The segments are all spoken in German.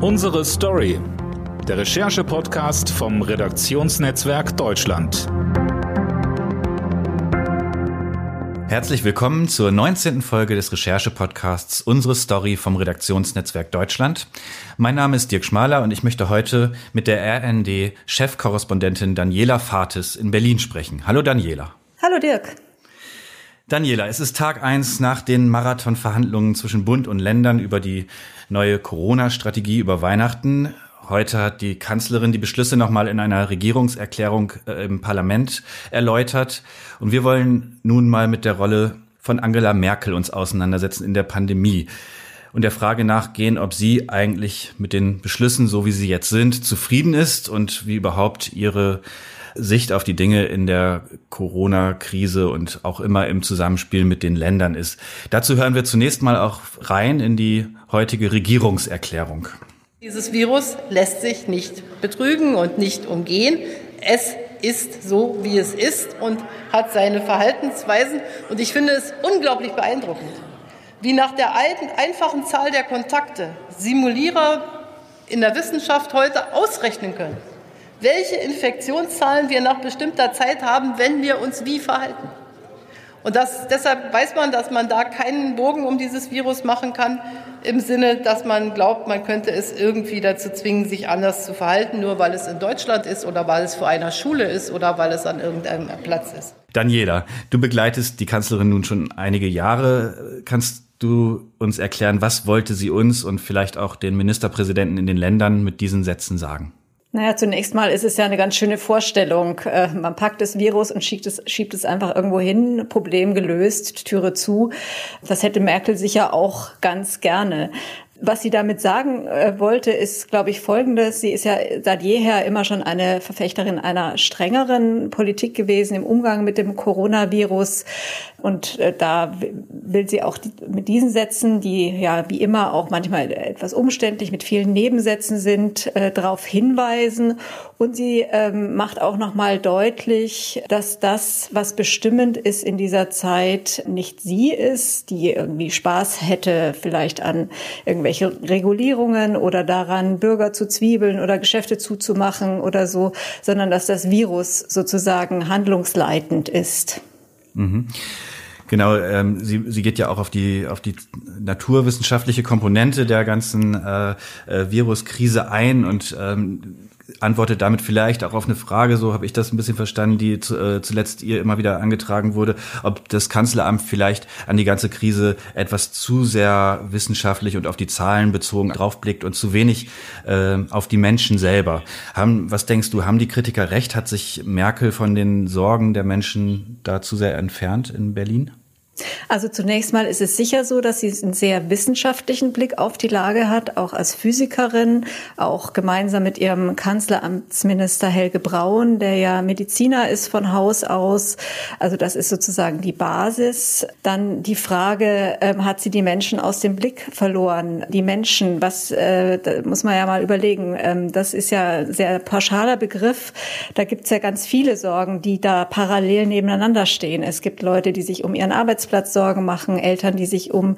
Unsere Story. Der Recherche-Podcast vom Redaktionsnetzwerk Deutschland. Herzlich willkommen zur 19. Folge des Recherche-Podcasts Unsere Story vom Redaktionsnetzwerk Deutschland. Mein Name ist Dirk Schmaler und ich möchte heute mit der RND-Chefkorrespondentin Daniela Fates in Berlin sprechen. Hallo Daniela. Hallo Dirk. Daniela, es ist Tag eins nach den Marathonverhandlungen zwischen Bund und Ländern über die neue Corona-Strategie über Weihnachten. Heute hat die Kanzlerin die Beschlüsse nochmal in einer Regierungserklärung äh, im Parlament erläutert. Und wir wollen nun mal mit der Rolle von Angela Merkel uns auseinandersetzen in der Pandemie und der Frage nachgehen, ob sie eigentlich mit den Beschlüssen, so wie sie jetzt sind, zufrieden ist und wie überhaupt ihre Sicht auf die Dinge in der Corona-Krise und auch immer im Zusammenspiel mit den Ländern ist. Dazu hören wir zunächst mal auch rein in die heutige Regierungserklärung. Dieses Virus lässt sich nicht betrügen und nicht umgehen. Es ist so, wie es ist und hat seine Verhaltensweisen. Und ich finde es unglaublich beeindruckend, wie nach der einfachen Zahl der Kontakte Simulierer in der Wissenschaft heute ausrechnen können, welche Infektionszahlen wir nach bestimmter Zeit haben, wenn wir uns wie verhalten. Und das, deshalb weiß man, dass man da keinen Bogen um dieses Virus machen kann, im Sinne, dass man glaubt, man könnte es irgendwie dazu zwingen, sich anders zu verhalten, nur weil es in Deutschland ist oder weil es vor einer Schule ist oder weil es an irgendeinem Platz ist. Daniela, du begleitest die Kanzlerin nun schon einige Jahre. Kannst du uns erklären, was wollte sie uns und vielleicht auch den Ministerpräsidenten in den Ländern mit diesen Sätzen sagen? Naja, zunächst mal ist es ja eine ganz schöne Vorstellung. Äh, man packt das Virus und schiebt es, schiebt es einfach irgendwo hin, Problem gelöst, Türe zu. Das hätte Merkel sicher auch ganz gerne. Was sie damit sagen äh, wollte, ist, glaube ich, Folgendes. Sie ist ja seit jeher immer schon eine Verfechterin einer strengeren Politik gewesen im Umgang mit dem Coronavirus. Und äh, da will sie auch die, mit diesen Sätzen, die ja wie immer auch manchmal etwas umständlich mit vielen Nebensätzen sind, äh, darauf hinweisen. Und sie ähm, macht auch nochmal deutlich, dass das, was bestimmend ist in dieser Zeit, nicht sie ist, die irgendwie Spaß hätte vielleicht an irgendwelchen irgendwelche Regulierungen oder daran, Bürger zu zwiebeln oder Geschäfte zuzumachen oder so, sondern dass das Virus sozusagen handlungsleitend ist. Mhm. Genau, ähm, sie, sie geht ja auch auf die auf die naturwissenschaftliche Komponente der ganzen äh, äh, Viruskrise ein und ähm, antwortet damit vielleicht auch auf eine Frage, so habe ich das ein bisschen verstanden, die zu, äh, zuletzt ihr immer wieder angetragen wurde, ob das Kanzleramt vielleicht an die ganze Krise etwas zu sehr wissenschaftlich und auf die Zahlen bezogen draufblickt und zu wenig äh, auf die Menschen selber. Haben, was denkst du, haben die Kritiker recht? Hat sich Merkel von den Sorgen der Menschen da zu sehr entfernt in Berlin? Also zunächst mal ist es sicher so, dass sie einen sehr wissenschaftlichen Blick auf die Lage hat, auch als Physikerin, auch gemeinsam mit ihrem Kanzleramtsminister Helge Braun, der ja Mediziner ist von Haus aus. Also das ist sozusagen die Basis. Dann die Frage, ähm, hat sie die Menschen aus dem Blick verloren? Die Menschen, was äh, muss man ja mal überlegen. Ähm, das ist ja ein sehr pauschaler Begriff. Da gibt's ja ganz viele Sorgen, die da parallel nebeneinander stehen. Es gibt Leute, die sich um ihren Arbeitsplatz Arbeitsplatz Sorgen machen, Eltern, die sich um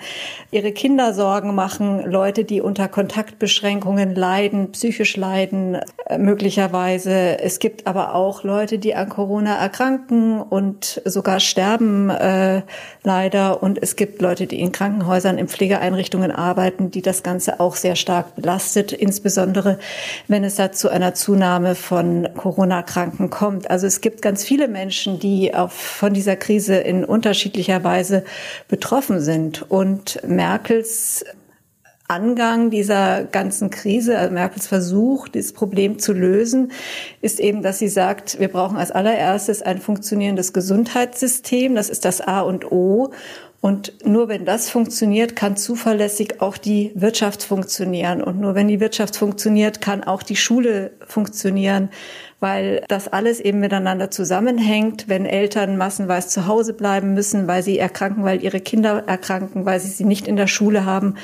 ihre Kinder Sorgen machen, Leute, die unter Kontaktbeschränkungen leiden, psychisch leiden, äh, möglicherweise. Es gibt aber auch Leute, die an Corona erkranken und sogar sterben, äh, leider. Und es gibt Leute, die in Krankenhäusern, in Pflegeeinrichtungen arbeiten, die das Ganze auch sehr stark belastet, insbesondere wenn es da zu einer Zunahme von Corona-Kranken kommt. Also es gibt ganz viele Menschen, die auf, von dieser Krise in unterschiedlicher Weise Weise betroffen sind. Und Merkels Angang dieser ganzen Krise, also Merkels Versuch, dieses Problem zu lösen, ist eben, dass sie sagt, wir brauchen als allererstes ein funktionierendes Gesundheitssystem. Das ist das A und O. Und nur wenn das funktioniert, kann zuverlässig auch die Wirtschaft funktionieren. Und nur wenn die Wirtschaft funktioniert, kann auch die Schule funktionieren weil das alles eben miteinander zusammenhängt. Wenn Eltern massenweise zu Hause bleiben müssen, weil sie erkranken, weil ihre Kinder erkranken, weil sie sie nicht in der Schule haben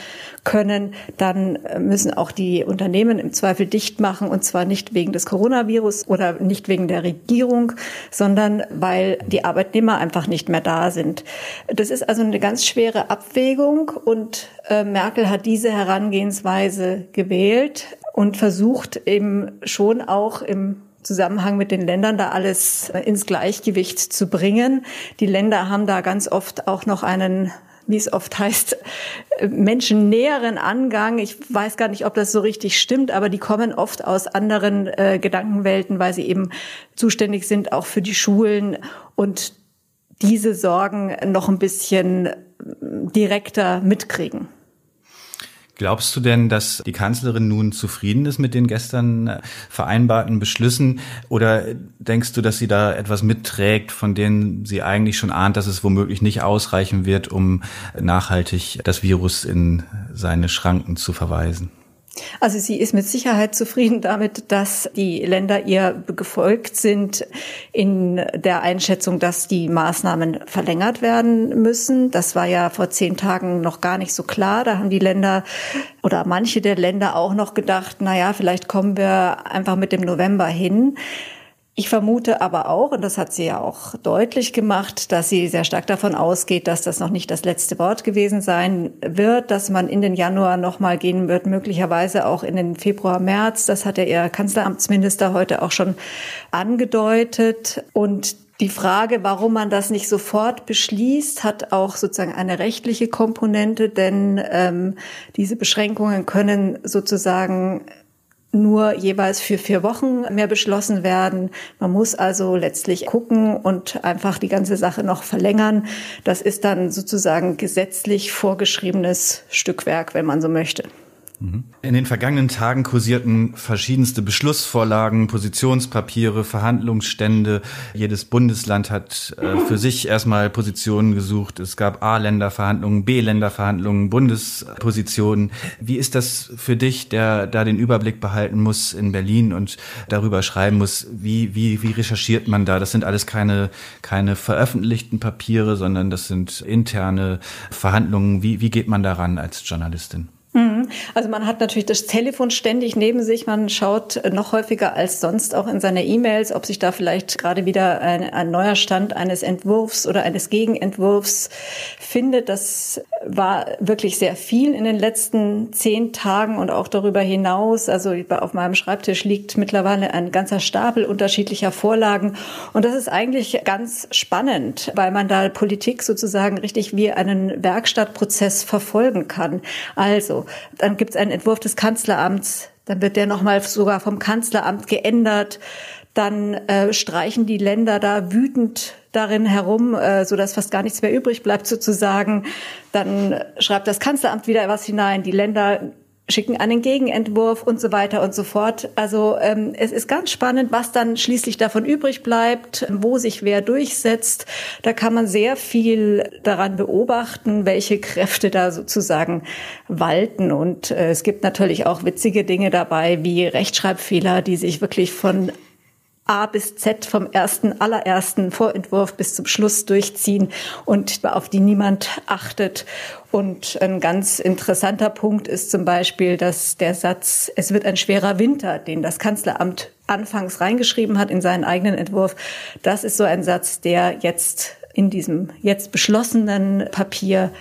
können, dann müssen auch die Unternehmen im Zweifel dicht machen und zwar nicht wegen des Coronavirus oder nicht wegen der Regierung, sondern weil die Arbeitnehmer einfach nicht mehr da sind. Das ist also eine ganz schwere Abwägung und äh, Merkel hat diese Herangehensweise gewählt und versucht eben schon auch im Zusammenhang mit den Ländern da alles äh, ins Gleichgewicht zu bringen. Die Länder haben da ganz oft auch noch einen wie es oft heißt, äh, menschennäheren Angang. Ich weiß gar nicht, ob das so richtig stimmt, aber die kommen oft aus anderen äh, Gedankenwelten, weil sie eben zuständig sind auch für die Schulen und diese Sorgen noch ein bisschen direkter mitkriegen. Glaubst du denn, dass die Kanzlerin nun zufrieden ist mit den gestern äh, vereinbarten Beschlüssen? Oder denkst du, dass sie da etwas mitträgt, von denen sie eigentlich schon ahnt, dass es womöglich nicht ausreichen wird, um nachhaltig das Virus in seine Schranken zu verweisen? Also sie ist mit Sicherheit zufrieden damit, dass die Länder ihr gefolgt sind in der Einschätzung, dass die Maßnahmen verlängert werden müssen. Das war ja vor zehn Tagen noch gar nicht so klar. Da haben die Länder oder manche der Länder auch noch gedacht, na ja, vielleicht kommen wir einfach mit dem November hin. Ich vermute aber auch, und das hat sie ja auch deutlich gemacht, dass sie sehr stark davon ausgeht, dass das noch nicht das letzte Wort gewesen sein wird, dass man in den Januar nochmal gehen wird, möglicherweise auch in den Februar, März. Das hat ja ihr Kanzleramtsminister heute auch schon angedeutet. Und die Frage, warum man das nicht sofort beschließt, hat auch sozusagen eine rechtliche Komponente, denn ähm, diese Beschränkungen können sozusagen nur jeweils für vier Wochen mehr beschlossen werden. Man muss also letztlich gucken und einfach die ganze Sache noch verlängern. Das ist dann sozusagen gesetzlich vorgeschriebenes Stückwerk, wenn man so möchte. In den vergangenen Tagen kursierten verschiedenste Beschlussvorlagen, Positionspapiere, Verhandlungsstände. Jedes Bundesland hat äh, für sich erstmal Positionen gesucht. Es gab A-Länderverhandlungen, B-Länderverhandlungen, Bundespositionen. Wie ist das für dich, der da den Überblick behalten muss in Berlin und darüber schreiben muss? Wie, wie, wie recherchiert man da? Das sind alles keine, keine veröffentlichten Papiere, sondern das sind interne Verhandlungen. Wie, wie geht man daran als Journalistin? Mhm. Also man hat natürlich das Telefon ständig neben sich. Man schaut noch häufiger als sonst auch in seine E-Mails, ob sich da vielleicht gerade wieder ein, ein, neuer Stand eines Entwurfs oder eines Gegenentwurfs findet. Das war wirklich sehr viel in den letzten zehn Tagen und auch darüber hinaus. Also auf meinem Schreibtisch liegt mittlerweile ein ganzer Stapel unterschiedlicher Vorlagen. Und das ist eigentlich ganz spannend, weil man da Politik sozusagen richtig wie einen Werkstattprozess verfolgen kann. Also dann gibt es einen Entwurf des Kanzleramts, dann wird der nochmal sogar vom Kanzleramt geändert. Dann äh, streichen die Länder da wütend darin herum, äh, so dass fast gar nichts mehr übrig bleibt sozusagen. Dann schreibt das Kanzleramt wieder was hinein. Die Länder schicken einen Gegenentwurf und so weiter und so fort. Also ähm, es ist ganz spannend, was dann schließlich davon übrig bleibt, wo sich wer durchsetzt. Da kann man sehr viel daran beobachten, welche Kräfte da sozusagen walten. Und äh, es gibt natürlich auch witzige Dinge dabei, wie Rechtschreibfehler, die sich wirklich von A bis Z vom ersten, allerersten Vorentwurf bis zum Schluss durchziehen und auf die niemand achtet. Und ein ganz interessanter Punkt ist zum Beispiel, dass der Satz, es wird ein schwerer Winter, den das Kanzleramt anfangs reingeschrieben hat in seinen eigenen Entwurf, das ist so ein Satz, der jetzt in diesem jetzt beschlossenen Papier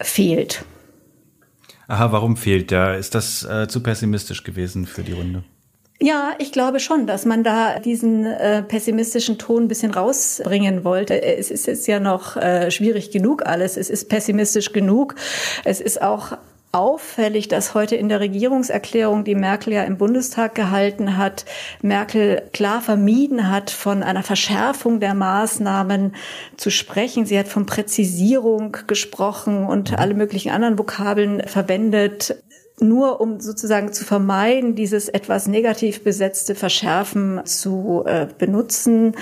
fehlt. Aha, warum fehlt der? Ist das äh, zu pessimistisch gewesen für die Runde? Ja, ich glaube schon, dass man da diesen äh, pessimistischen Ton ein bisschen rausbringen wollte. Es ist jetzt ja noch äh, schwierig genug alles. Es ist pessimistisch genug. Es ist auch auffällig, dass heute in der Regierungserklärung, die Merkel ja im Bundestag gehalten hat, Merkel klar vermieden hat, von einer Verschärfung der Maßnahmen zu sprechen. Sie hat von Präzisierung gesprochen und alle möglichen anderen Vokabeln verwendet nur um sozusagen zu vermeiden, dieses etwas negativ besetzte Verschärfen zu äh, benutzen.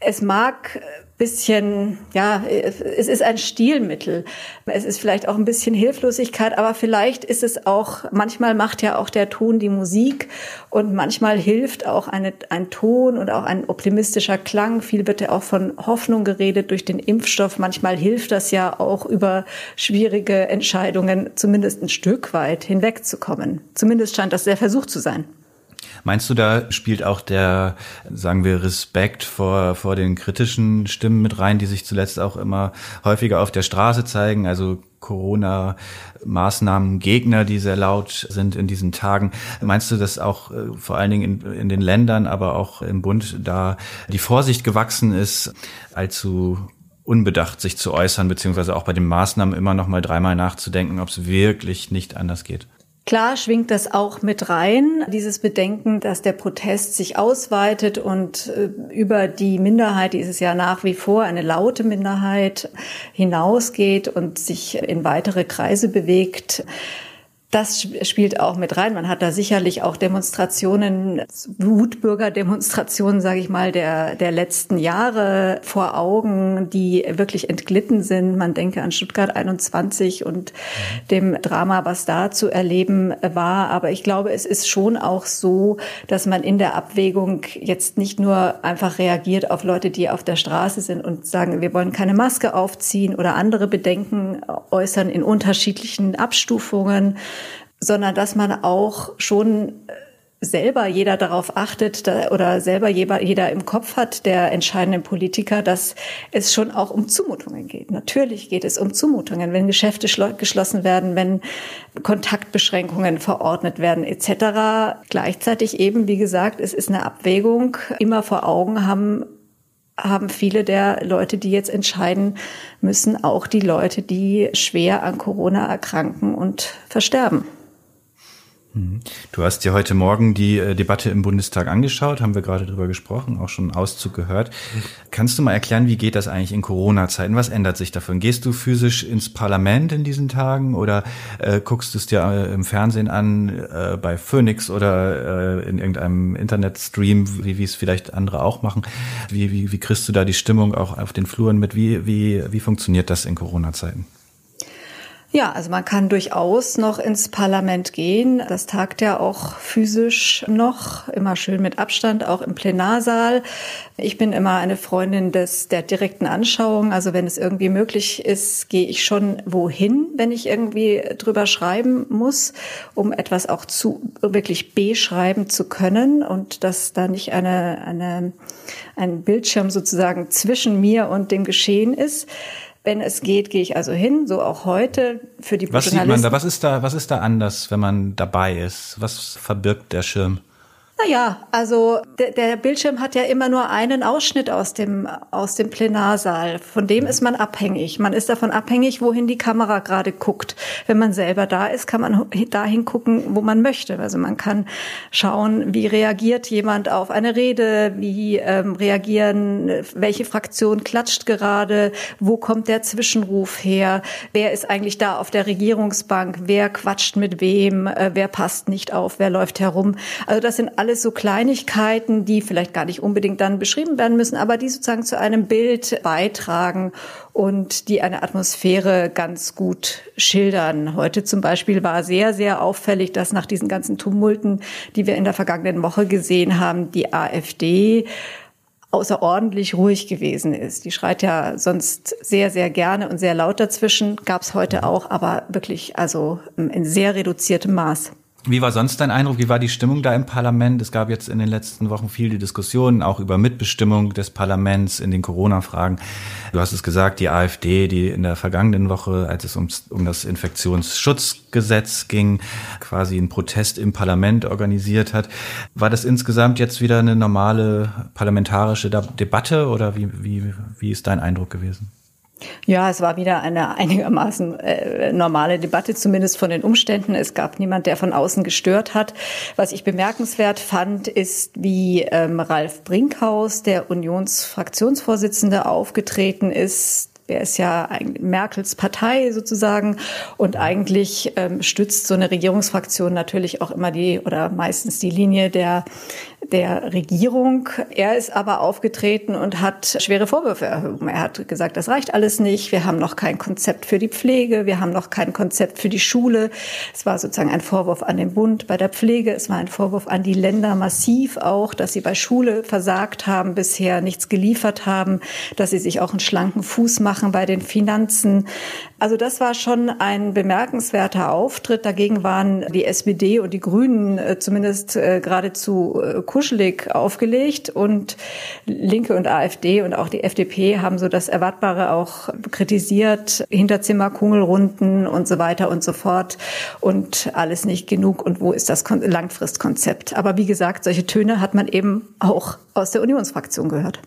Es mag bisschen, ja, es ist ein Stilmittel. Es ist vielleicht auch ein bisschen Hilflosigkeit, aber vielleicht ist es auch, manchmal macht ja auch der Ton die Musik und manchmal hilft auch eine, ein Ton und auch ein optimistischer Klang. Viel wird ja auch von Hoffnung geredet durch den Impfstoff. Manchmal hilft das ja auch über schwierige Entscheidungen zumindest ein Stück weit hinwegzukommen. Zumindest scheint das der Versuch zu sein. Meinst du, da spielt auch der, sagen wir, Respekt vor, vor den kritischen Stimmen mit rein, die sich zuletzt auch immer häufiger auf der Straße zeigen? Also Corona-Maßnahmen Gegner, die sehr laut sind in diesen Tagen. Meinst du, dass auch äh, vor allen Dingen in, in den Ländern, aber auch im Bund da die Vorsicht gewachsen ist, allzu unbedacht sich zu äußern, beziehungsweise auch bei den Maßnahmen immer noch mal dreimal nachzudenken, ob es wirklich nicht anders geht? Klar schwingt das auch mit rein, dieses Bedenken, dass der Protest sich ausweitet und äh, über die Minderheit, die ist es ja nach wie vor eine laute Minderheit, hinausgeht und sich in weitere Kreise bewegt. Das spielt auch mit rein. Man hat da sicherlich auch Demonstrationen, Wutbürgerdemonstrationen, sage ich mal, der, der letzten Jahre vor Augen, die wirklich entglitten sind. Man denke an Stuttgart 21 und dem Drama, was da zu erleben war. Aber ich glaube, es ist schon auch so, dass man in der Abwägung jetzt nicht nur einfach reagiert auf Leute, die auf der Straße sind und sagen, wir wollen keine Maske aufziehen oder andere Bedenken äußern in unterschiedlichen Abstufungen, sondern dass man auch schon äh, selber jeder darauf achtet oder selber jeder im Kopf hat, der entscheidenden Politiker, dass es schon auch um Zumutungen geht. Natürlich geht es um Zumutungen, wenn Geschäfte geschlossen werden, wenn Kontaktbeschränkungen verordnet werden etc. Gleichzeitig eben, wie gesagt, es ist eine Abwägung. Immer vor Augen haben haben viele der Leute, die jetzt entscheiden müssen, auch die Leute, die schwer an Corona erkranken und versterben. Du hast dir heute Morgen die äh, Debatte im Bundestag angeschaut, haben wir gerade drüber gesprochen, auch schon Auszug gehört. Kannst du mal erklären, wie geht das eigentlich in Corona-Zeiten? Was ändert sich davon? Gehst du physisch ins Parlament in diesen Tagen oder äh, guckst du es dir äh, im Fernsehen an, äh, bei Phoenix oder in irgendeinem Internetstream, wie, wie es vielleicht andere auch machen? Wie, wie, wie kriegst du da die Stimmung auch auf den Fluren mit? Wie, wie, wie funktioniert das in Corona-Zeiten? Ja, also man kann durchaus noch ins Parlament gehen. Das tagt ja auch physisch noch, immer schön mit Abstand, auch im Plenarsaal. Ich bin immer eine Freundin des, der direkten Anschauung. Also wenn es irgendwie möglich ist, gehe ich schon wohin, wenn ich irgendwie drüber schreiben muss, um etwas auch zu, wirklich beschreiben zu können und dass da nicht eine, eine, ein Bildschirm sozusagen zwischen mir und dem Geschehen ist. Wenn es geht, gehe ich also hin, so auch heute für die Was sieht man da? Was ist da, was ist da anders, wenn man dabei ist? Was verbirgt der Schirm? Naja, also der, Bildschirm hat ja immer nur einen Ausschnitt aus dem, aus dem Plenarsaal. Von dem ist man abhängig. Man ist davon abhängig, wohin die Kamera gerade guckt. Wenn man selber da ist, kann man dahin gucken, wo man möchte. Also man kann schauen, wie reagiert jemand auf eine Rede, wie ähm, reagieren, welche Fraktion klatscht gerade, wo kommt der Zwischenruf her, wer ist eigentlich da auf der Regierungsbank, wer quatscht mit wem, äh, wer passt nicht auf, wer läuft herum. Also das sind alles so Kleinigkeiten, die vielleicht gar nicht unbedingt dann beschrieben werden müssen, aber die sozusagen zu einem Bild beitragen und die eine Atmosphäre ganz gut schildern. Heute zum Beispiel war sehr, sehr auffällig, dass nach diesen ganzen Tumulten, die wir in der vergangenen Woche gesehen haben, die AfD außerordentlich ruhig gewesen ist. Die schreit ja sonst sehr, sehr gerne und sehr laut dazwischen. Gab es heute auch, aber wirklich also in sehr reduziertem Maß. Wie war sonst dein Eindruck? Wie war die Stimmung da im Parlament? Es gab jetzt in den letzten Wochen viele Diskussionen, auch über Mitbestimmung des Parlaments in den Corona-Fragen. Du hast es gesagt, die AfD, die in der vergangenen Woche, als es um, um das Infektionsschutzgesetz ging, quasi einen Protest im Parlament organisiert hat. War das insgesamt jetzt wieder eine normale parlamentarische Debatte oder wie, wie, wie ist dein Eindruck gewesen? Ja, es war wieder eine einigermaßen äh, normale Debatte, zumindest von den Umständen. Es gab niemand, der von außen gestört hat. Was ich bemerkenswert fand, ist, wie ähm, Ralf Brinkhaus, der Unionsfraktionsvorsitzende, aufgetreten ist er ist ja Merkels Partei sozusagen und eigentlich ähm, stützt so eine Regierungsfraktion natürlich auch immer die oder meistens die Linie der der Regierung. Er ist aber aufgetreten und hat schwere Vorwürfe erhoben. Er hat gesagt, das reicht alles nicht. Wir haben noch kein Konzept für die Pflege. Wir haben noch kein Konzept für die Schule. Es war sozusagen ein Vorwurf an den Bund bei der Pflege. Es war ein Vorwurf an die Länder massiv auch, dass sie bei Schule versagt haben, bisher nichts geliefert haben, dass sie sich auch einen schlanken Fuß machen bei den Finanzen. Also das war schon ein bemerkenswerter Auftritt. Dagegen waren die SPD und die Grünen äh, zumindest äh, geradezu äh, kuschelig aufgelegt und Linke und AfD und auch die FDP haben so das Erwartbare auch kritisiert, Hinterzimmer, Kungelrunden und so weiter und so fort und alles nicht genug und wo ist das Langfristkonzept. Aber wie gesagt, solche Töne hat man eben auch aus der Unionsfraktion gehört.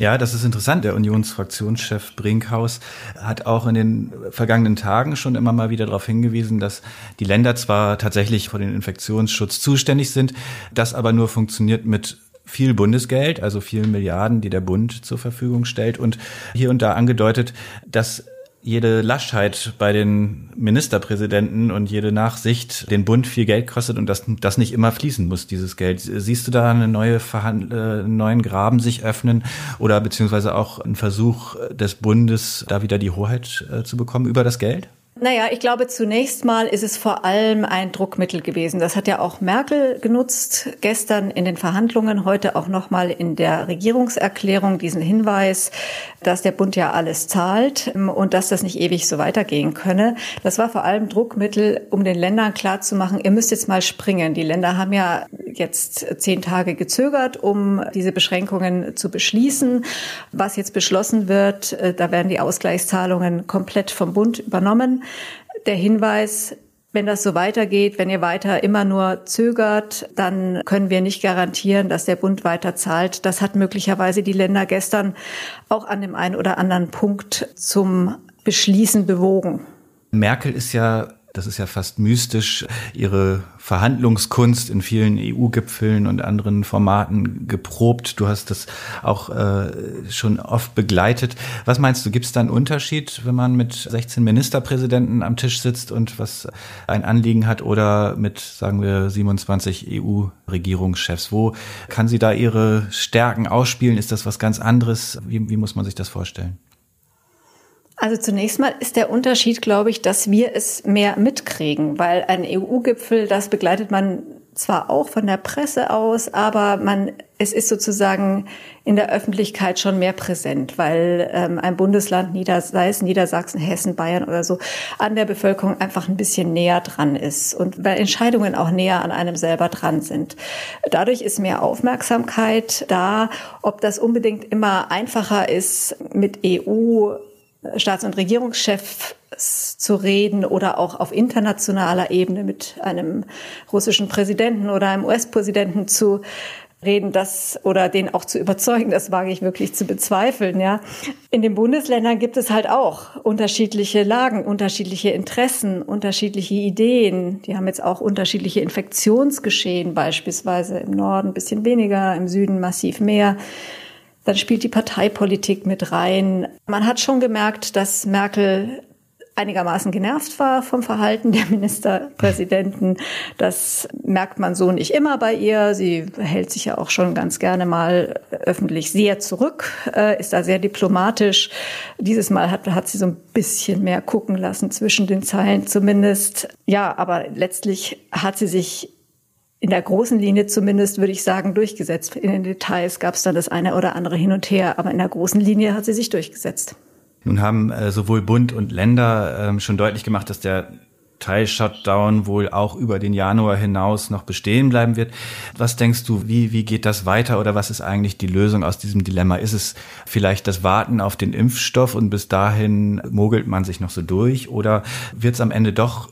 Ja, das ist interessant. Der Unionsfraktionschef Brinkhaus hat auch in den vergangenen Tagen schon immer mal wieder darauf hingewiesen, dass die Länder zwar tatsächlich vor den Infektionsschutz zuständig sind, das aber nur funktioniert mit viel Bundesgeld, also vielen Milliarden, die der Bund zur Verfügung stellt und hier und da angedeutet, dass jede Laschheit bei den Ministerpräsidenten und jede Nachsicht den Bund viel Geld kostet und dass das nicht immer fließen muss, dieses Geld. Siehst du da eine neue Verhand äh, neuen Graben sich öffnen oder beziehungsweise auch einen Versuch des Bundes, da wieder die Hoheit äh, zu bekommen über das Geld? Naja, ich glaube, zunächst mal ist es vor allem ein Druckmittel gewesen. Das hat ja auch Merkel genutzt, gestern in den Verhandlungen, heute auch nochmal in der Regierungserklärung diesen Hinweis, dass der Bund ja alles zahlt und dass das nicht ewig so weitergehen könne. Das war vor allem Druckmittel, um den Ländern klarzumachen, ihr müsst jetzt mal springen. Die Länder haben ja jetzt zehn Tage gezögert, um diese Beschränkungen zu beschließen. Was jetzt beschlossen wird, äh, da werden die Ausgleichszahlungen komplett vom Bund übernommen der Hinweis, wenn das so weitergeht, wenn ihr weiter immer nur zögert, dann können wir nicht garantieren, dass der Bund weiter zahlt. Das hat möglicherweise die Länder gestern auch an dem einen oder anderen Punkt zum Beschließen bewogen. Merkel ist ja das ist ja fast mystisch, ihre Verhandlungskunst in vielen EU-Gipfeln und anderen Formaten geprobt. Du hast das auch äh, schon oft begleitet. Was meinst du, gibt es da einen Unterschied, wenn man mit 16 Ministerpräsidenten am Tisch sitzt und was ein Anliegen hat oder mit, sagen wir, 27 EU-Regierungschefs? Wo kann sie da ihre Stärken ausspielen? Ist das was ganz anderes? Wie, wie muss man sich das vorstellen? Also zunächst mal ist der Unterschied, glaube ich, dass wir es mehr mitkriegen, weil ein EU-Gipfel, das begleitet man zwar auch von der Presse aus, aber man, es ist sozusagen in der Öffentlichkeit schon mehr präsent, weil ähm, ein Bundesland, Nieder, sei es Niedersachsen, Hessen, Bayern oder so, an der Bevölkerung einfach ein bisschen näher dran ist und weil Entscheidungen auch näher an einem selber dran sind. Dadurch ist mehr Aufmerksamkeit da. Ob das unbedingt immer einfacher ist, mit EU Staats- und Regierungschefs zu reden oder auch auf internationaler Ebene mit einem russischen Präsidenten oder einem US-Präsidenten zu reden, das oder den auch zu überzeugen, das wage ich wirklich zu bezweifeln, ja. In den Bundesländern gibt es halt auch unterschiedliche Lagen, unterschiedliche Interessen, unterschiedliche Ideen. Die haben jetzt auch unterschiedliche Infektionsgeschehen, beispielsweise im Norden ein bisschen weniger, im Süden massiv mehr. Dann spielt die Parteipolitik mit rein. Man hat schon gemerkt, dass Merkel einigermaßen genervt war vom Verhalten der Ministerpräsidenten. Das merkt man so nicht immer bei ihr. Sie hält sich ja auch schon ganz gerne mal öffentlich sehr zurück, äh, ist da sehr diplomatisch. Dieses Mal hat, hat sie so ein bisschen mehr gucken lassen zwischen den Zeilen zumindest. Ja, aber letztlich hat sie sich in der großen Linie zumindest, würde ich sagen, durchgesetzt. In den Details gab es dann das eine oder andere hin und her, aber in der großen Linie hat sie sich durchgesetzt. Nun haben äh, sowohl Bund und Länder äh, schon deutlich gemacht, dass der Teil-Shutdown wohl auch über den Januar hinaus noch bestehen bleiben wird. Was denkst du, wie, wie geht das weiter oder was ist eigentlich die Lösung aus diesem Dilemma? Ist es vielleicht das Warten auf den Impfstoff und bis dahin mogelt man sich noch so durch oder wird es am Ende doch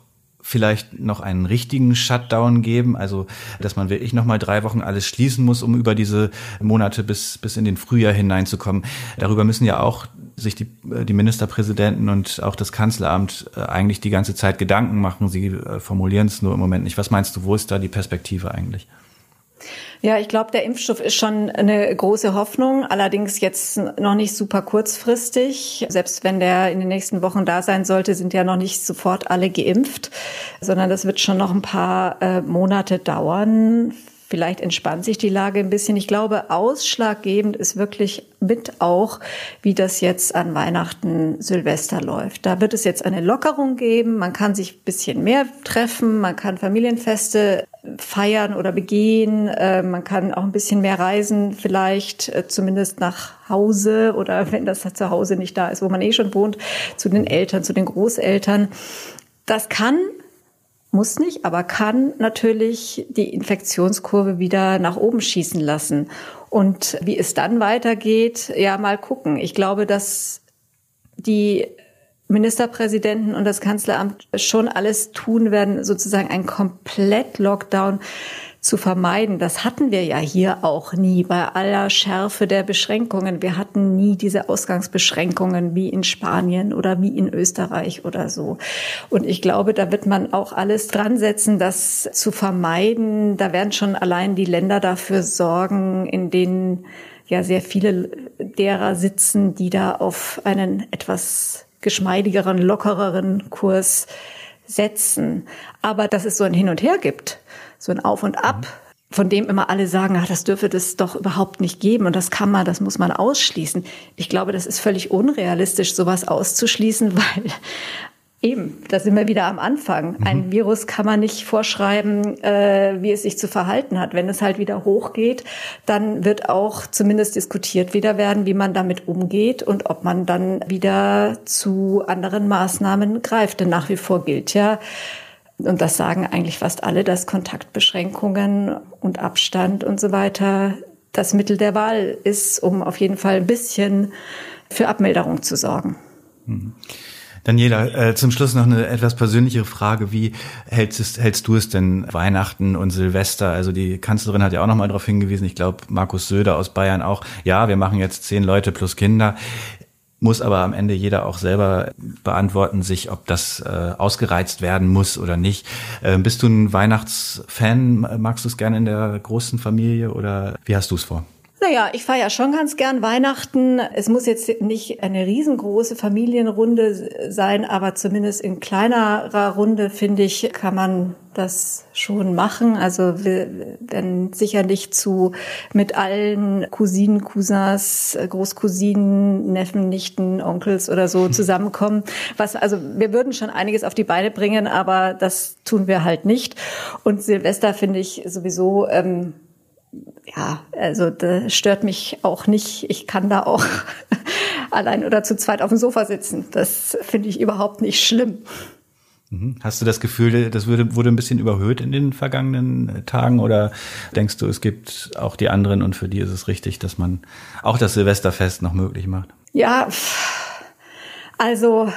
vielleicht noch einen richtigen Shutdown geben, also dass man wirklich noch mal drei Wochen alles schließen muss, um über diese Monate bis bis in den Frühjahr hineinzukommen. Darüber müssen ja auch sich die, die Ministerpräsidenten und auch das Kanzleramt äh, eigentlich die ganze Zeit Gedanken machen. Sie äh, formulieren es nur im Moment nicht. Was meinst du, wo ist da die Perspektive eigentlich? Ja, ich glaube, der Impfstoff ist schon eine große Hoffnung, allerdings jetzt noch nicht super kurzfristig. Selbst wenn der in den nächsten Wochen da sein sollte, sind ja noch nicht sofort alle geimpft, sondern das wird schon noch ein paar äh, Monate dauern Vielleicht entspannt sich die Lage ein bisschen. Ich glaube, ausschlaggebend ist wirklich mit auch, wie das jetzt an Weihnachten, Silvester läuft. Da wird es jetzt eine Lockerung geben. Man kann sich ein bisschen mehr treffen. Man kann Familienfeste feiern oder begehen. Äh, man kann auch ein bisschen mehr reisen, vielleicht äh, zumindest nach Hause oder wenn das zu Hause nicht da ist, wo man eh schon wohnt, zu den Eltern, zu den Großeltern. Das kann muss nicht, aber kann natürlich die Infektionskurve wieder nach oben schießen lassen. Und wie es dann weitergeht, ja, mal gucken. Ich glaube, dass die Ministerpräsidenten und das Kanzleramt schon alles tun werden, sozusagen ein komplett Lockdown zu vermeiden. Das hatten wir ja hier auch nie bei aller Schärfe der Beschränkungen. Wir hatten nie diese Ausgangsbeschränkungen wie in Spanien oder wie in Österreich oder so. Und ich glaube, da wird man auch alles dran setzen, das zu vermeiden. Da werden schon allein die Länder dafür sorgen, in denen ja sehr viele derer sitzen, die da auf einen etwas geschmeidigeren, lockereren Kurs setzen. Aber dass es so ein Hin und Her gibt, so ein Auf und Ab, von dem immer alle sagen, ach, das dürfe das doch überhaupt nicht geben und das kann man, das muss man ausschließen. Ich glaube, das ist völlig unrealistisch, sowas auszuschließen, weil Eben, da sind wir wieder am Anfang. Mhm. Ein Virus kann man nicht vorschreiben, äh, wie es sich zu verhalten hat. Wenn es halt wieder hochgeht, dann wird auch zumindest diskutiert wieder werden, wie man damit umgeht und ob man dann wieder zu anderen Maßnahmen greift. Denn nach wie vor gilt ja, und das sagen eigentlich fast alle, dass Kontaktbeschränkungen und Abstand und so weiter das Mittel der Wahl ist, um auf jeden Fall ein bisschen für Abmilderung zu sorgen. Mhm. Daniela, äh, zum Schluss noch eine etwas persönlichere Frage. Wie hältst, hältst du es denn Weihnachten und Silvester? Also die Kanzlerin hat ja auch noch mal darauf hingewiesen, ich glaube Markus Söder aus Bayern auch, ja, wir machen jetzt zehn Leute plus Kinder muss aber am Ende jeder auch selber beantworten, sich, ob das äh, ausgereizt werden muss oder nicht. Äh, bist du ein Weihnachtsfan? Magst du es gerne in der großen Familie oder wie hast du es vor? Naja, ich feiere schon ganz gern Weihnachten. Es muss jetzt nicht eine riesengroße Familienrunde sein, aber zumindest in kleinerer Runde, finde ich, kann man das schon machen. Also wir werden sicher nicht zu mit allen Cousinen, Cousins, Großcousinen, Neffen, Nichten, Onkels oder so zusammenkommen. Was, also wir würden schon einiges auf die Beine bringen, aber das tun wir halt nicht. Und Silvester finde ich sowieso, ähm, ja, also das stört mich auch nicht. Ich kann da auch allein oder zu zweit auf dem Sofa sitzen. Das finde ich überhaupt nicht schlimm. Mhm. Hast du das Gefühl, das wurde, wurde ein bisschen überhöht in den vergangenen Tagen oder denkst du, es gibt auch die anderen und für die ist es richtig, dass man auch das Silvesterfest noch möglich macht? Ja, also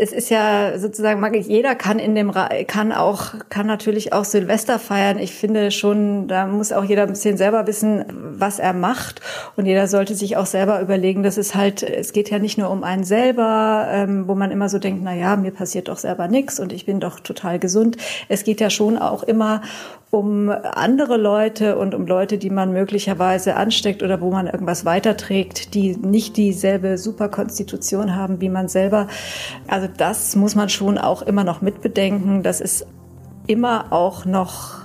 es ist ja sozusagen, mag ich, jeder kann in dem, kann auch, kann natürlich auch Silvester feiern. Ich finde schon, da muss auch jeder ein bisschen selber wissen, was er macht. Und jeder sollte sich auch selber überlegen, dass es halt, es geht ja nicht nur um einen selber, ähm, wo man immer so denkt, na ja, mir passiert doch selber nichts und ich bin doch total gesund. Es geht ja schon auch immer um andere Leute und um Leute, die man möglicherweise ansteckt oder wo man irgendwas weiterträgt, die nicht dieselbe Superkonstitution haben wie man selber. Also das muss man schon auch immer noch mitbedenken, dass es immer auch noch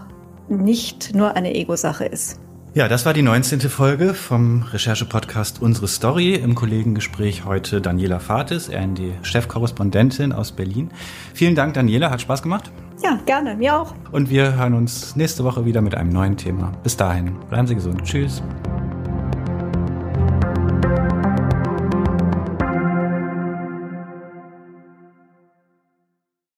nicht nur eine Ego-Sache ist. Ja, das war die 19. Folge vom Recherche-Podcast Unsere Story. Im Kollegengespräch heute Daniela Fatis, RND-Chefkorrespondentin aus Berlin. Vielen Dank, Daniela, hat Spaß gemacht. Ja, gerne, mir auch. Und wir hören uns nächste Woche wieder mit einem neuen Thema. Bis dahin, bleiben Sie gesund. Tschüss.